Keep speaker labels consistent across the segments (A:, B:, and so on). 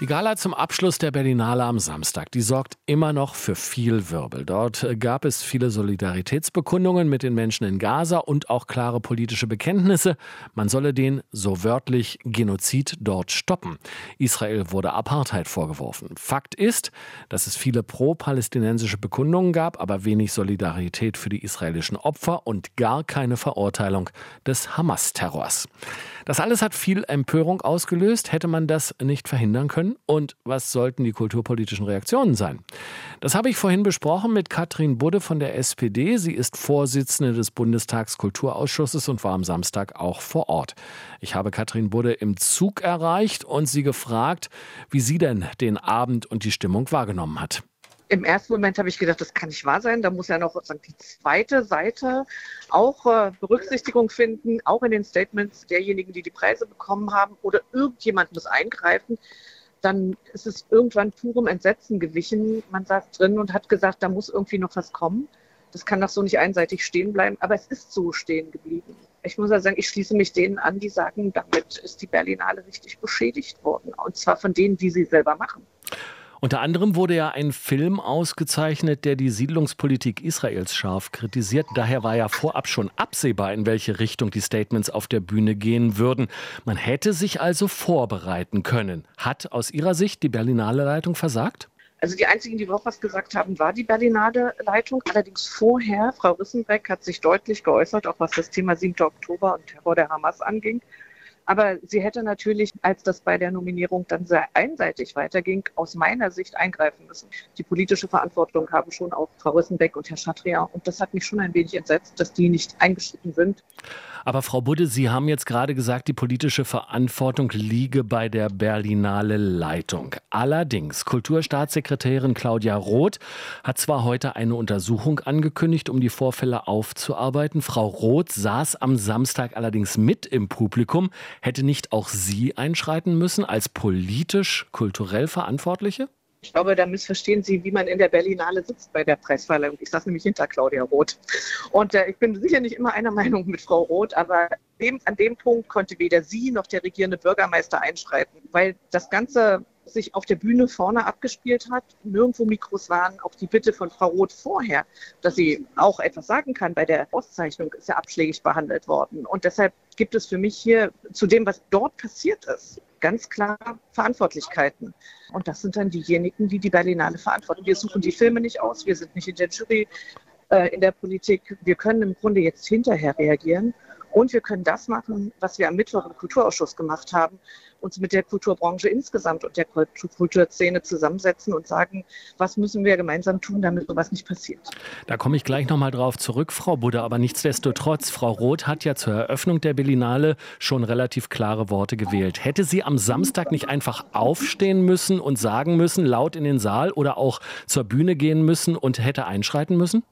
A: Die Gala zum Abschluss der Berlinale am Samstag, die sorgt immer noch für viel Wirbel. Dort gab es viele Solidaritätsbekundungen mit den Menschen in Gaza und auch klare politische Bekenntnisse. Man solle den, so wörtlich, Genozid dort stoppen. Israel wurde Apartheid vorgeworfen. Fakt ist, dass es viele pro-palästinensische Bekundungen gab, aber wenig Solidarität für die israelischen Opfer und gar keine Verurteilung des Hamas-Terrors. Das alles hat viel Empörung ausgelöst. Hätte man das nicht verhindern können? und was sollten die kulturpolitischen Reaktionen sein? Das habe ich vorhin besprochen mit Katrin Budde von der SPD. Sie ist Vorsitzende des Bundestagskulturausschusses und war am Samstag auch vor Ort. Ich habe Katrin Budde im Zug erreicht und sie gefragt, wie sie denn den Abend und die Stimmung wahrgenommen hat.
B: Im ersten Moment habe ich gedacht, das kann nicht wahr sein. Da muss ja noch sozusagen die zweite Seite auch äh, Berücksichtigung finden, auch in den Statements derjenigen, die die Preise bekommen haben oder irgendjemand muss eingreifen dann ist es irgendwann purem Entsetzen gewichen. Man saß drin und hat gesagt, da muss irgendwie noch was kommen. Das kann doch so nicht einseitig stehen bleiben, aber es ist so stehen geblieben. Ich muss ja sagen, ich schließe mich denen an, die sagen, damit ist die Berlinale richtig beschädigt worden. Und zwar von denen, die sie selber machen.
A: Unter anderem wurde ja ein Film ausgezeichnet, der die Siedlungspolitik Israels scharf kritisiert. Daher war ja vorab schon absehbar, in welche Richtung die Statements auf der Bühne gehen würden. Man hätte sich also vorbereiten können. Hat aus Ihrer Sicht die Berlinale Leitung versagt?
B: Also die einzigen, die überhaupt was gesagt haben, war die Berlinale Leitung. Allerdings vorher, Frau Rissenbeck hat sich deutlich geäußert, auch was das Thema 7. Oktober und Terror der Hamas anging. Aber sie hätte natürlich, als das bei der Nominierung dann sehr einseitig weiterging, aus meiner Sicht eingreifen müssen. Die politische Verantwortung haben schon auch Frau Rissenbeck und Herr Schatria. Und das hat mich schon ein wenig entsetzt, dass die nicht eingeschritten sind.
A: Aber Frau Budde, Sie haben jetzt gerade gesagt, die politische Verantwortung liege bei der Berlinale Leitung. Allerdings, Kulturstaatssekretärin Claudia Roth hat zwar heute eine Untersuchung angekündigt, um die Vorfälle aufzuarbeiten. Frau Roth saß am Samstag allerdings mit im Publikum. Hätte nicht auch sie einschreiten müssen als politisch-kulturell Verantwortliche?
B: Ich glaube, da missverstehen Sie, wie man in der Berlinale sitzt bei der Preisverleihung. Ich saß nämlich hinter Claudia Roth. Und äh, ich bin sicher nicht immer einer Meinung mit Frau Roth, aber an dem Punkt konnte weder sie noch der regierende Bürgermeister einschreiten, weil das Ganze sich auf der Bühne vorne abgespielt hat, nirgendwo Mikros waren, auch die Bitte von Frau Roth vorher, dass sie auch etwas sagen kann bei der Auszeichnung, ist ja abschlägig behandelt worden. Und deshalb gibt es für mich hier zu dem, was dort passiert ist, ganz klar Verantwortlichkeiten. Und das sind dann diejenigen, die die Berlinale verantworten. Wir suchen die Filme nicht aus, wir sind nicht in der Jury, äh, in der Politik. Wir können im Grunde jetzt hinterher reagieren und wir können das machen, was wir am Mittwoch im Kulturausschuss gemacht haben, uns mit der Kulturbranche insgesamt und der Kulturszene zusammensetzen und sagen, was müssen wir gemeinsam tun, damit sowas nicht passiert.
A: Da komme ich gleich nochmal drauf zurück, Frau Budde. Aber nichtsdestotrotz, Frau Roth hat ja zur Eröffnung der Berlinale schon relativ klare Worte gewählt. Hätte sie am Samstag nicht einfach aufstehen müssen und sagen müssen, laut in den Saal oder auch zur Bühne gehen müssen und hätte einschreiten müssen?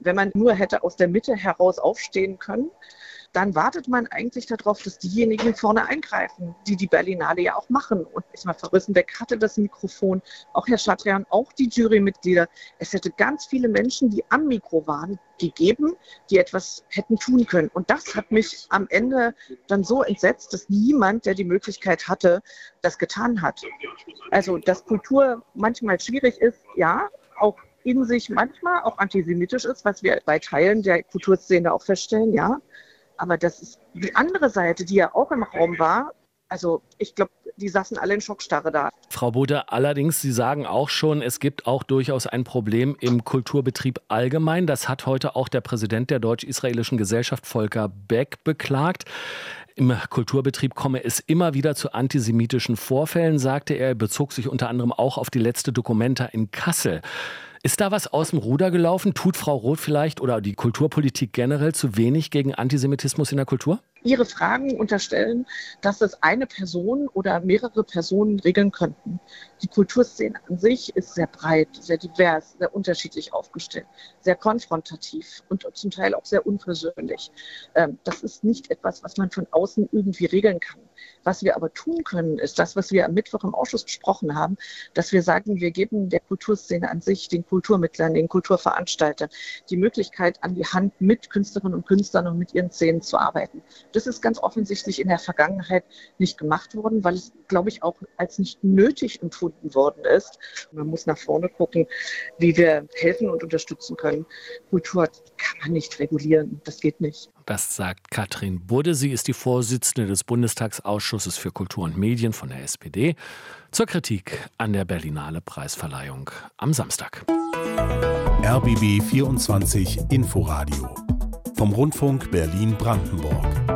B: Wenn man nur hätte aus der Mitte heraus aufstehen können, dann wartet man eigentlich darauf, dass diejenigen vorne eingreifen, die die Berlinale ja auch machen. Und Frau Rüssenbeck hatte das Mikrofon, auch Herr Schadrian, auch die Jurymitglieder. Es hätte ganz viele Menschen, die am Mikro waren, gegeben, die etwas hätten tun können. Und das hat mich am Ende dann so entsetzt, dass niemand, der die Möglichkeit hatte, das getan hat. Also, dass Kultur manchmal schwierig ist, ja, auch in sich manchmal auch antisemitisch ist, was wir bei Teilen der Kulturszene auch feststellen, ja. Aber das ist die andere Seite, die ja auch im Raum war. Also ich glaube, die saßen alle in Schockstarre da.
A: Frau Bode, allerdings, Sie sagen auch schon, es gibt auch durchaus ein Problem im Kulturbetrieb allgemein. Das hat heute auch der Präsident der deutsch-israelischen Gesellschaft, Volker Beck, beklagt. Im Kulturbetrieb komme es immer wieder zu antisemitischen Vorfällen, sagte er. Er bezog sich unter anderem auch auf die letzte Dokumenta in Kassel. Ist da was aus dem Ruder gelaufen? Tut Frau Roth vielleicht oder die Kulturpolitik generell zu wenig gegen Antisemitismus in der Kultur?
B: Ihre Fragen unterstellen, dass es eine Person oder mehrere Personen regeln könnten. Die Kulturszene an sich ist sehr breit, sehr divers, sehr unterschiedlich aufgestellt, sehr konfrontativ und zum Teil auch sehr unpersönlich. Ähm, das ist nicht etwas, was man von außen irgendwie regeln kann. Was wir aber tun können, ist das, was wir am Mittwoch im Ausschuss besprochen haben, dass wir sagen, wir geben der Kulturszene an sich, den Kulturmittlern, den Kulturveranstaltern die Möglichkeit an die Hand, mit Künstlerinnen und Künstlern und mit ihren Szenen zu arbeiten. Das ist ganz offensichtlich in der Vergangenheit nicht gemacht worden, weil es, glaube ich, auch als nicht nötig empfunden worden ist. Man muss nach vorne gucken, wie wir helfen und unterstützen können. Kultur kann man nicht regulieren. Das geht nicht.
A: Das sagt Katrin Budde. Sie ist die Vorsitzende des Bundestagsausschusses für Kultur und Medien von der SPD zur Kritik an der Berlinale Preisverleihung am Samstag.
C: RBB 24 Inforadio vom Rundfunk Berlin-Brandenburg.